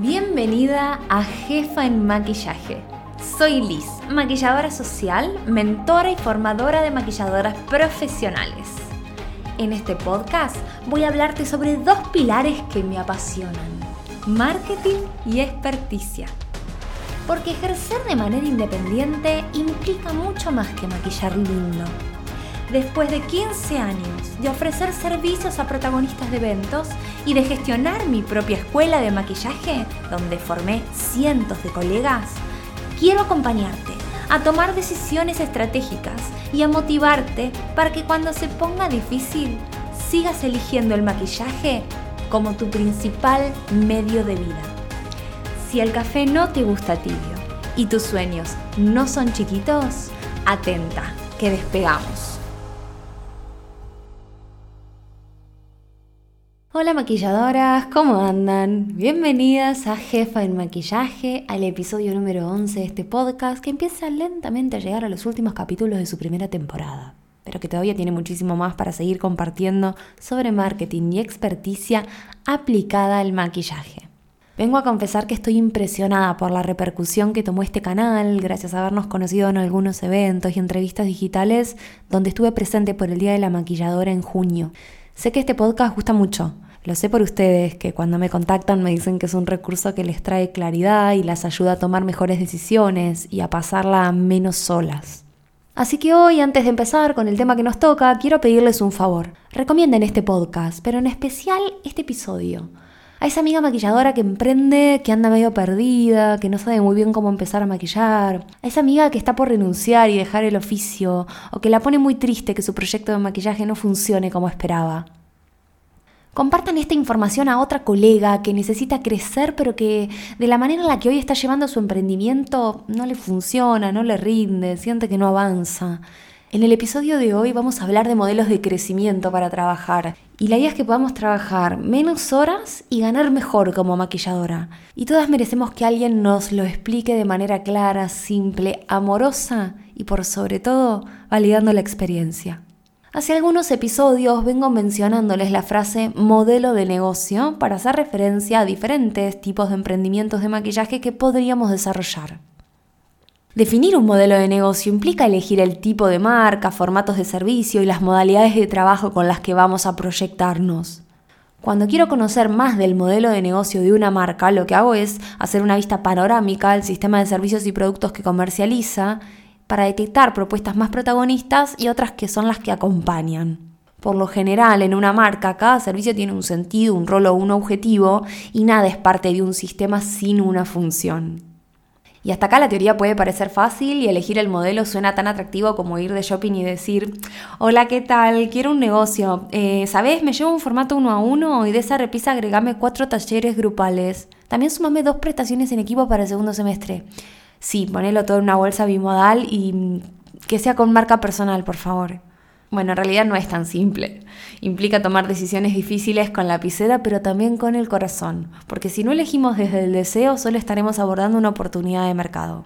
Bienvenida a Jefa en Maquillaje. Soy Liz, maquilladora social, mentora y formadora de maquilladoras profesionales. En este podcast voy a hablarte sobre dos pilares que me apasionan, marketing y experticia. Porque ejercer de manera independiente implica mucho más que maquillar lindo después de 15 años de ofrecer servicios a protagonistas de eventos y de gestionar mi propia escuela de maquillaje, donde formé cientos de colegas, quiero acompañarte a tomar decisiones estratégicas y a motivarte para que cuando se ponga difícil sigas eligiendo el maquillaje como tu principal medio de vida. Si el café no te gusta tibio y tus sueños no son chiquitos, atenta, que despegamos. Hola maquilladoras, ¿cómo andan? Bienvenidas a Jefa en Maquillaje, al episodio número 11 de este podcast que empieza lentamente a llegar a los últimos capítulos de su primera temporada, pero que todavía tiene muchísimo más para seguir compartiendo sobre marketing y experticia aplicada al maquillaje. Vengo a confesar que estoy impresionada por la repercusión que tomó este canal, gracias a habernos conocido en algunos eventos y entrevistas digitales donde estuve presente por el Día de la Maquilladora en junio. Sé que este podcast gusta mucho, lo sé por ustedes, que cuando me contactan me dicen que es un recurso que les trae claridad y las ayuda a tomar mejores decisiones y a pasarla menos solas. Así que hoy, antes de empezar con el tema que nos toca, quiero pedirles un favor. Recomienden este podcast, pero en especial este episodio. A esa amiga maquilladora que emprende, que anda medio perdida, que no sabe muy bien cómo empezar a maquillar. A esa amiga que está por renunciar y dejar el oficio, o que la pone muy triste que su proyecto de maquillaje no funcione como esperaba. Compartan esta información a otra colega que necesita crecer, pero que de la manera en la que hoy está llevando su emprendimiento no le funciona, no le rinde, siente que no avanza. En el episodio de hoy vamos a hablar de modelos de crecimiento para trabajar. Y la idea es que podamos trabajar menos horas y ganar mejor como maquilladora. Y todas merecemos que alguien nos lo explique de manera clara, simple, amorosa y por sobre todo validando la experiencia. Hace algunos episodios vengo mencionándoles la frase modelo de negocio para hacer referencia a diferentes tipos de emprendimientos de maquillaje que podríamos desarrollar. Definir un modelo de negocio implica elegir el tipo de marca, formatos de servicio y las modalidades de trabajo con las que vamos a proyectarnos. Cuando quiero conocer más del modelo de negocio de una marca, lo que hago es hacer una vista panorámica del sistema de servicios y productos que comercializa para detectar propuestas más protagonistas y otras que son las que acompañan. Por lo general, en una marca, cada servicio tiene un sentido, un rol o un objetivo y nada es parte de un sistema sin una función. Y hasta acá la teoría puede parecer fácil y elegir el modelo suena tan atractivo como ir de shopping y decir, hola, ¿qué tal? Quiero un negocio. Eh, ¿Sabes? Me llevo un formato uno a uno y de esa repisa agregame cuatro talleres grupales. También sumame dos prestaciones en equipo para el segundo semestre. Sí, ponelo todo en una bolsa bimodal y que sea con marca personal, por favor. Bueno, en realidad no es tan simple. Implica tomar decisiones difíciles con la lapicera, pero también con el corazón, porque si no elegimos desde el deseo, solo estaremos abordando una oportunidad de mercado.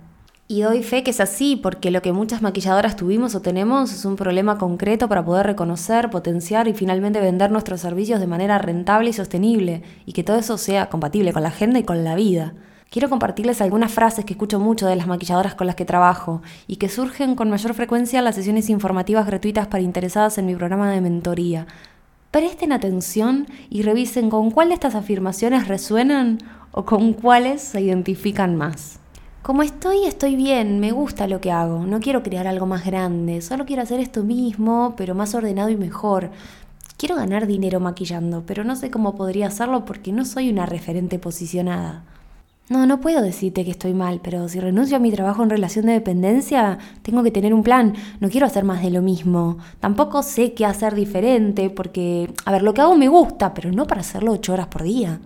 Y doy fe que es así, porque lo que muchas maquilladoras tuvimos o tenemos es un problema concreto para poder reconocer, potenciar y finalmente vender nuestros servicios de manera rentable y sostenible, y que todo eso sea compatible con la agenda y con la vida. Quiero compartirles algunas frases que escucho mucho de las maquilladoras con las que trabajo y que surgen con mayor frecuencia en las sesiones informativas gratuitas para interesadas en mi programa de mentoría. Presten atención y revisen con cuál de estas afirmaciones resuenan o con cuáles se identifican más. Como estoy, estoy bien, me gusta lo que hago, no quiero crear algo más grande, solo quiero hacer esto mismo, pero más ordenado y mejor. Quiero ganar dinero maquillando, pero no sé cómo podría hacerlo porque no soy una referente posicionada. No, no puedo decirte que estoy mal, pero si renuncio a mi trabajo en relación de dependencia, tengo que tener un plan. No quiero hacer más de lo mismo. Tampoco sé qué hacer diferente, porque, a ver, lo que hago me gusta, pero no para hacerlo ocho horas por día.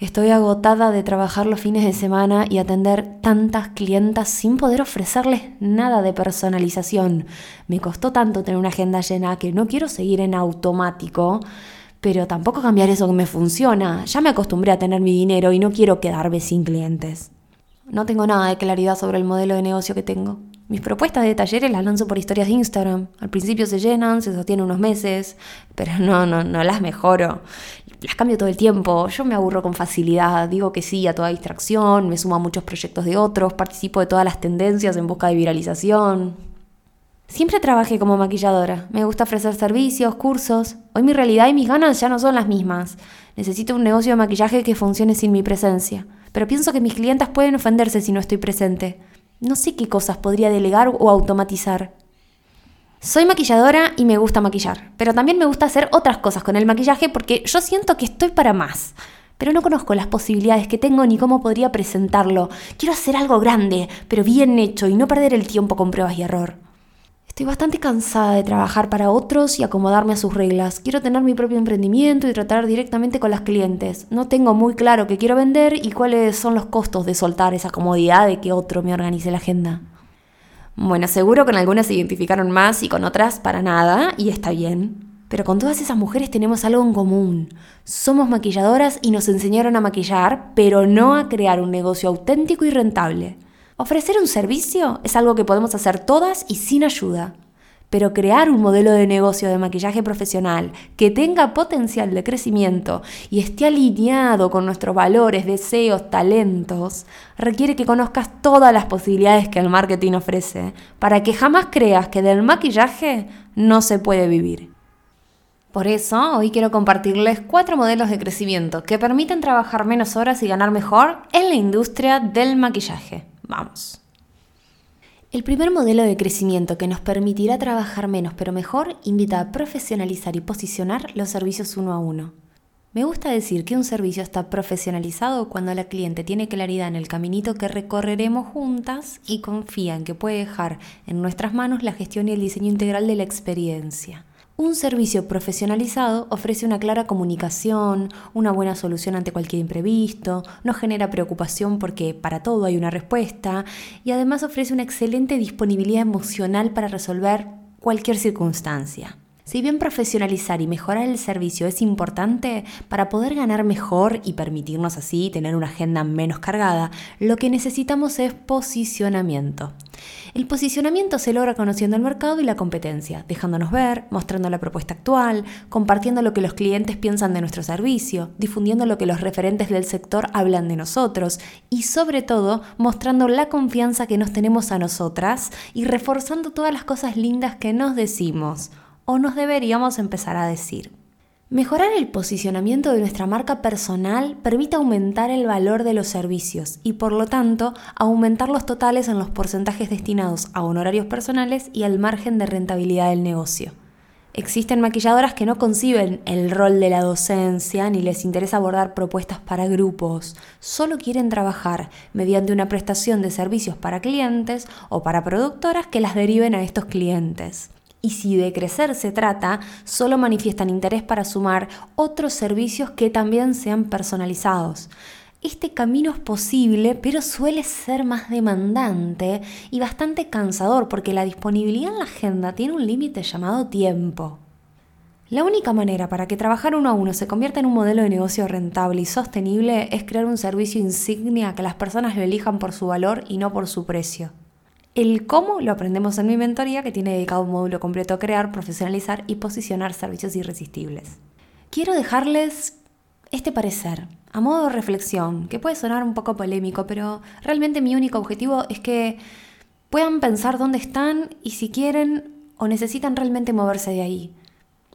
Estoy agotada de trabajar los fines de semana y atender tantas clientas sin poder ofrecerles nada de personalización. Me costó tanto tener una agenda llena que no quiero seguir en automático pero tampoco cambiar eso que me funciona. Ya me acostumbré a tener mi dinero y no quiero quedarme sin clientes. No tengo nada de claridad sobre el modelo de negocio que tengo. Mis propuestas de talleres las lanzo por historias de Instagram. Al principio se llenan, se sostienen unos meses, pero no, no, no las mejoro. Las cambio todo el tiempo. Yo me aburro con facilidad. Digo que sí a toda distracción, me sumo a muchos proyectos de otros, participo de todas las tendencias en busca de viralización. Siempre trabajé como maquilladora. Me gusta ofrecer servicios, cursos. Hoy mi realidad y mis ganas ya no son las mismas. Necesito un negocio de maquillaje que funcione sin mi presencia. Pero pienso que mis clientes pueden ofenderse si no estoy presente. No sé qué cosas podría delegar o automatizar. Soy maquilladora y me gusta maquillar, pero también me gusta hacer otras cosas con el maquillaje porque yo siento que estoy para más. Pero no conozco las posibilidades que tengo ni cómo podría presentarlo. Quiero hacer algo grande, pero bien hecho y no perder el tiempo con pruebas y error. Estoy bastante cansada de trabajar para otros y acomodarme a sus reglas. Quiero tener mi propio emprendimiento y tratar directamente con las clientes. No tengo muy claro qué quiero vender y cuáles son los costos de soltar esa comodidad de que otro me organice la agenda. Bueno, seguro con algunas se identificaron más y con otras para nada, y está bien. Pero con todas esas mujeres tenemos algo en común. Somos maquilladoras y nos enseñaron a maquillar, pero no a crear un negocio auténtico y rentable. Ofrecer un servicio es algo que podemos hacer todas y sin ayuda. Pero crear un modelo de negocio de maquillaje profesional que tenga potencial de crecimiento y esté alineado con nuestros valores, deseos, talentos, requiere que conozcas todas las posibilidades que el marketing ofrece para que jamás creas que del maquillaje no se puede vivir. Por eso, hoy quiero compartirles cuatro modelos de crecimiento que permiten trabajar menos horas y ganar mejor en la industria del maquillaje. Vamos. El primer modelo de crecimiento que nos permitirá trabajar menos pero mejor invita a profesionalizar y posicionar los servicios uno a uno. Me gusta decir que un servicio está profesionalizado cuando la cliente tiene claridad en el caminito que recorreremos juntas y confía en que puede dejar en nuestras manos la gestión y el diseño integral de la experiencia. Un servicio profesionalizado ofrece una clara comunicación, una buena solución ante cualquier imprevisto, no genera preocupación porque para todo hay una respuesta y además ofrece una excelente disponibilidad emocional para resolver cualquier circunstancia. Si bien profesionalizar y mejorar el servicio es importante para poder ganar mejor y permitirnos así tener una agenda menos cargada, lo que necesitamos es posicionamiento. El posicionamiento se logra conociendo el mercado y la competencia, dejándonos ver, mostrando la propuesta actual, compartiendo lo que los clientes piensan de nuestro servicio, difundiendo lo que los referentes del sector hablan de nosotros y sobre todo mostrando la confianza que nos tenemos a nosotras y reforzando todas las cosas lindas que nos decimos o nos deberíamos empezar a decir. Mejorar el posicionamiento de nuestra marca personal permite aumentar el valor de los servicios y por lo tanto aumentar los totales en los porcentajes destinados a honorarios personales y al margen de rentabilidad del negocio. Existen maquilladoras que no conciben el rol de la docencia ni les interesa abordar propuestas para grupos, solo quieren trabajar mediante una prestación de servicios para clientes o para productoras que las deriven a estos clientes y si de crecer se trata, solo manifiestan interés para sumar otros servicios que también sean personalizados. Este camino es posible, pero suele ser más demandante y bastante cansador porque la disponibilidad en la agenda tiene un límite llamado tiempo. La única manera para que trabajar uno a uno se convierta en un modelo de negocio rentable y sostenible es crear un servicio insignia que las personas lo elijan por su valor y no por su precio. El cómo lo aprendemos en mi mentoría que tiene dedicado un módulo completo a crear, profesionalizar y posicionar servicios irresistibles. Quiero dejarles este parecer, a modo de reflexión, que puede sonar un poco polémico, pero realmente mi único objetivo es que puedan pensar dónde están y si quieren o necesitan realmente moverse de ahí.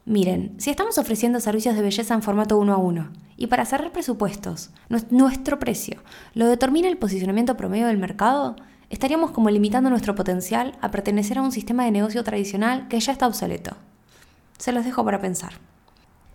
Miren, si estamos ofreciendo servicios de belleza en formato uno a uno y para cerrar presupuestos, nuestro precio lo determina el posicionamiento promedio del mercado, estaríamos como limitando nuestro potencial a pertenecer a un sistema de negocio tradicional que ya está obsoleto. Se los dejo para pensar.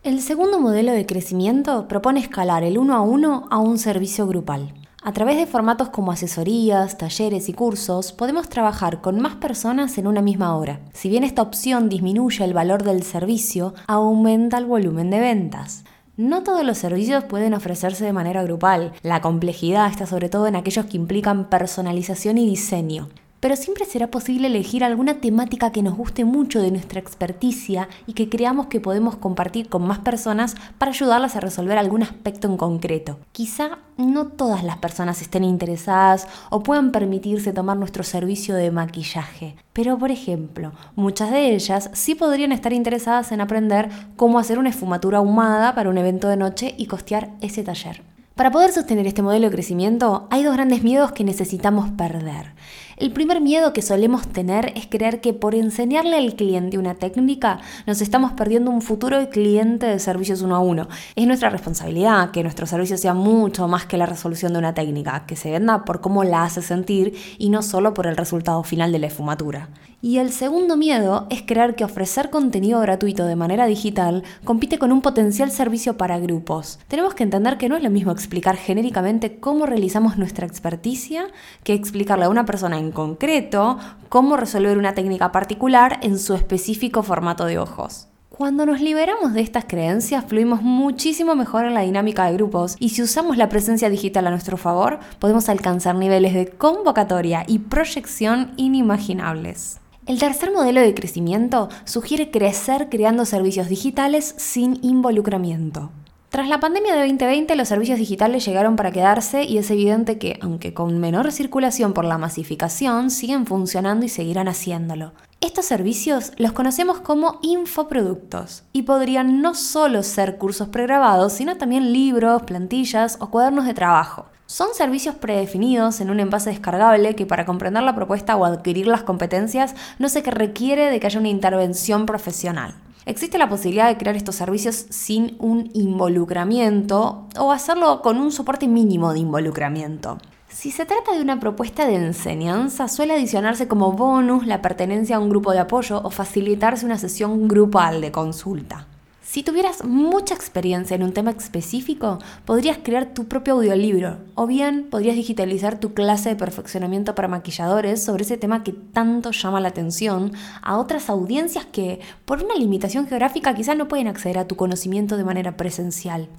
El segundo modelo de crecimiento propone escalar el uno a uno a un servicio grupal. A través de formatos como asesorías, talleres y cursos, podemos trabajar con más personas en una misma hora. Si bien esta opción disminuye el valor del servicio, aumenta el volumen de ventas. No todos los servicios pueden ofrecerse de manera grupal. La complejidad está sobre todo en aquellos que implican personalización y diseño. Pero siempre será posible elegir alguna temática que nos guste mucho de nuestra experticia y que creamos que podemos compartir con más personas para ayudarlas a resolver algún aspecto en concreto. Quizá no todas las personas estén interesadas o puedan permitirse tomar nuestro servicio de maquillaje. Pero, por ejemplo, muchas de ellas sí podrían estar interesadas en aprender cómo hacer una esfumatura ahumada para un evento de noche y costear ese taller. Para poder sostener este modelo de crecimiento, hay dos grandes miedos que necesitamos perder. El primer miedo que solemos tener es creer que por enseñarle al cliente una técnica nos estamos perdiendo un futuro cliente de servicios uno a uno. Es nuestra responsabilidad que nuestro servicio sea mucho más que la resolución de una técnica, que se venda por cómo la hace sentir y no solo por el resultado final de la esfumatura. Y el segundo miedo es creer que ofrecer contenido gratuito de manera digital compite con un potencial servicio para grupos. Tenemos que entender que no es lo mismo explicar genéricamente cómo realizamos nuestra experticia que explicarle a una persona en concreto cómo resolver una técnica particular en su específico formato de ojos. Cuando nos liberamos de estas creencias, fluimos muchísimo mejor en la dinámica de grupos y si usamos la presencia digital a nuestro favor, podemos alcanzar niveles de convocatoria y proyección inimaginables. El tercer modelo de crecimiento sugiere crecer creando servicios digitales sin involucramiento. Tras la pandemia de 2020, los servicios digitales llegaron para quedarse y es evidente que, aunque con menor circulación por la masificación, siguen funcionando y seguirán haciéndolo. Estos servicios los conocemos como infoproductos y podrían no solo ser cursos pregrabados, sino también libros, plantillas o cuadernos de trabajo. Son servicios predefinidos en un envase descargable que para comprender la propuesta o adquirir las competencias no se requiere de que haya una intervención profesional. Existe la posibilidad de crear estos servicios sin un involucramiento o hacerlo con un soporte mínimo de involucramiento. Si se trata de una propuesta de enseñanza, suele adicionarse como bonus la pertenencia a un grupo de apoyo o facilitarse una sesión grupal de consulta. Si tuvieras mucha experiencia en un tema específico, podrías crear tu propio audiolibro o bien podrías digitalizar tu clase de perfeccionamiento para maquilladores sobre ese tema que tanto llama la atención a otras audiencias que por una limitación geográfica quizás no pueden acceder a tu conocimiento de manera presencial.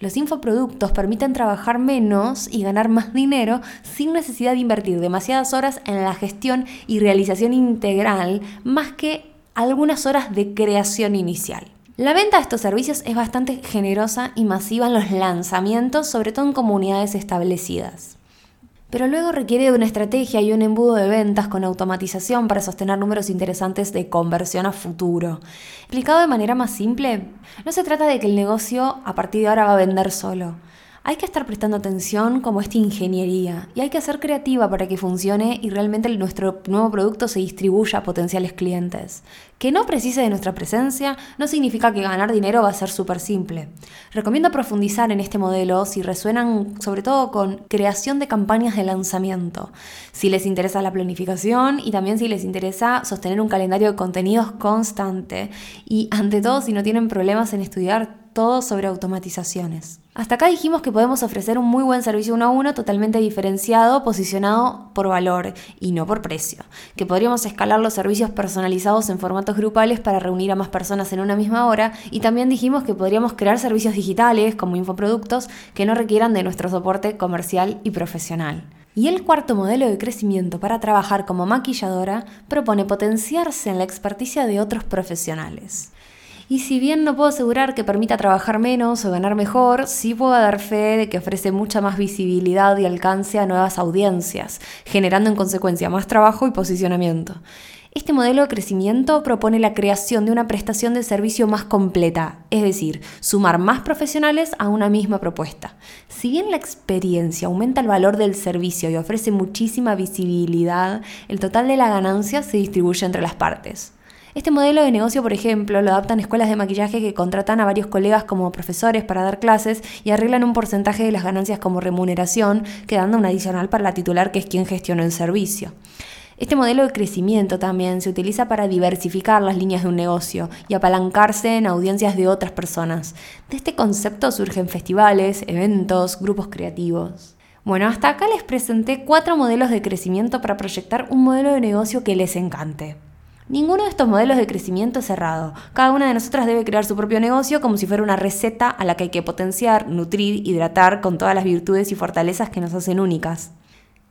Los infoproductos permiten trabajar menos y ganar más dinero sin necesidad de invertir demasiadas horas en la gestión y realización integral más que algunas horas de creación inicial. La venta de estos servicios es bastante generosa y masiva en los lanzamientos, sobre todo en comunidades establecidas. Pero luego requiere de una estrategia y un embudo de ventas con automatización para sostener números interesantes de conversión a futuro. Explicado de manera más simple, no se trata de que el negocio a partir de ahora va a vender solo. Hay que estar prestando atención como esta ingeniería y hay que ser creativa para que funcione y realmente nuestro nuevo producto se distribuya a potenciales clientes. Que no precise de nuestra presencia no significa que ganar dinero va a ser súper simple. Recomiendo profundizar en este modelo si resuenan sobre todo con creación de campañas de lanzamiento, si les interesa la planificación y también si les interesa sostener un calendario de contenidos constante y ante todo si no tienen problemas en estudiar todo sobre automatizaciones. Hasta acá dijimos que podemos ofrecer un muy buen servicio uno a uno totalmente diferenciado, posicionado por valor y no por precio, que podríamos escalar los servicios personalizados en formatos grupales para reunir a más personas en una misma hora y también dijimos que podríamos crear servicios digitales como infoproductos que no requieran de nuestro soporte comercial y profesional. Y el cuarto modelo de crecimiento para trabajar como maquilladora propone potenciarse en la experticia de otros profesionales. Y si bien no puedo asegurar que permita trabajar menos o ganar mejor, sí puedo dar fe de que ofrece mucha más visibilidad y alcance a nuevas audiencias, generando en consecuencia más trabajo y posicionamiento. Este modelo de crecimiento propone la creación de una prestación de servicio más completa, es decir, sumar más profesionales a una misma propuesta. Si bien la experiencia aumenta el valor del servicio y ofrece muchísima visibilidad, el total de la ganancia se distribuye entre las partes. Este modelo de negocio, por ejemplo, lo adaptan escuelas de maquillaje que contratan a varios colegas como profesores para dar clases y arreglan un porcentaje de las ganancias como remuneración, quedando un adicional para la titular que es quien gestiona el servicio. Este modelo de crecimiento también se utiliza para diversificar las líneas de un negocio y apalancarse en audiencias de otras personas. De este concepto surgen festivales, eventos, grupos creativos. Bueno, hasta acá les presenté cuatro modelos de crecimiento para proyectar un modelo de negocio que les encante. Ninguno de estos modelos de crecimiento es cerrado. Cada una de nosotras debe crear su propio negocio como si fuera una receta a la que hay que potenciar, nutrir, hidratar con todas las virtudes y fortalezas que nos hacen únicas.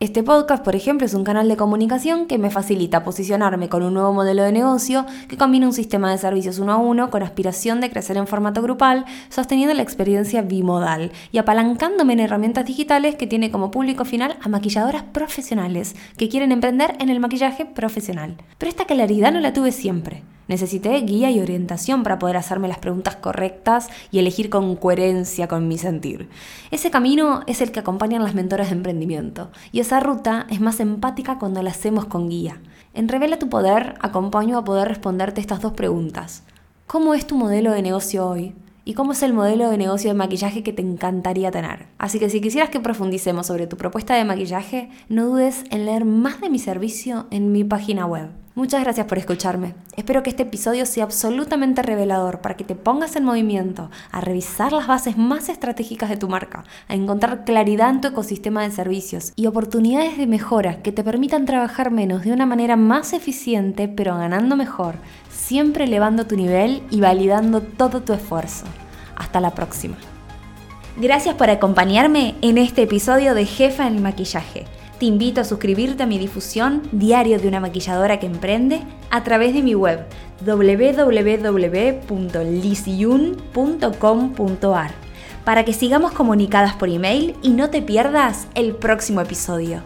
Este podcast, por ejemplo, es un canal de comunicación que me facilita posicionarme con un nuevo modelo de negocio que combina un sistema de servicios uno a uno con aspiración de crecer en formato grupal, sosteniendo la experiencia bimodal y apalancándome en herramientas digitales que tiene como público final a maquilladoras profesionales que quieren emprender en el maquillaje profesional. Pero esta claridad no la tuve siempre. Necesité guía y orientación para poder hacerme las preguntas correctas y elegir con coherencia con mi sentir. Ese camino es el que acompañan las mentoras de emprendimiento y esa ruta es más empática cuando la hacemos con guía. En Revela tu Poder acompaño a poder responderte estas dos preguntas. ¿Cómo es tu modelo de negocio hoy? ¿Y cómo es el modelo de negocio de maquillaje que te encantaría tener? Así que si quisieras que profundicemos sobre tu propuesta de maquillaje, no dudes en leer más de mi servicio en mi página web Muchas gracias por escucharme. Espero que este episodio sea absolutamente revelador para que te pongas en movimiento, a revisar las bases más estratégicas de tu marca, a encontrar claridad en tu ecosistema de servicios y oportunidades de mejora que te permitan trabajar menos de una manera más eficiente pero ganando mejor, siempre elevando tu nivel y validando todo tu esfuerzo. Hasta la próxima. Gracias por acompañarme en este episodio de Jefa en el Maquillaje. Te invito a suscribirte a mi difusión Diario de una maquilladora que emprende a través de mi web www.lisyun.com.ar para que sigamos comunicadas por email y no te pierdas el próximo episodio.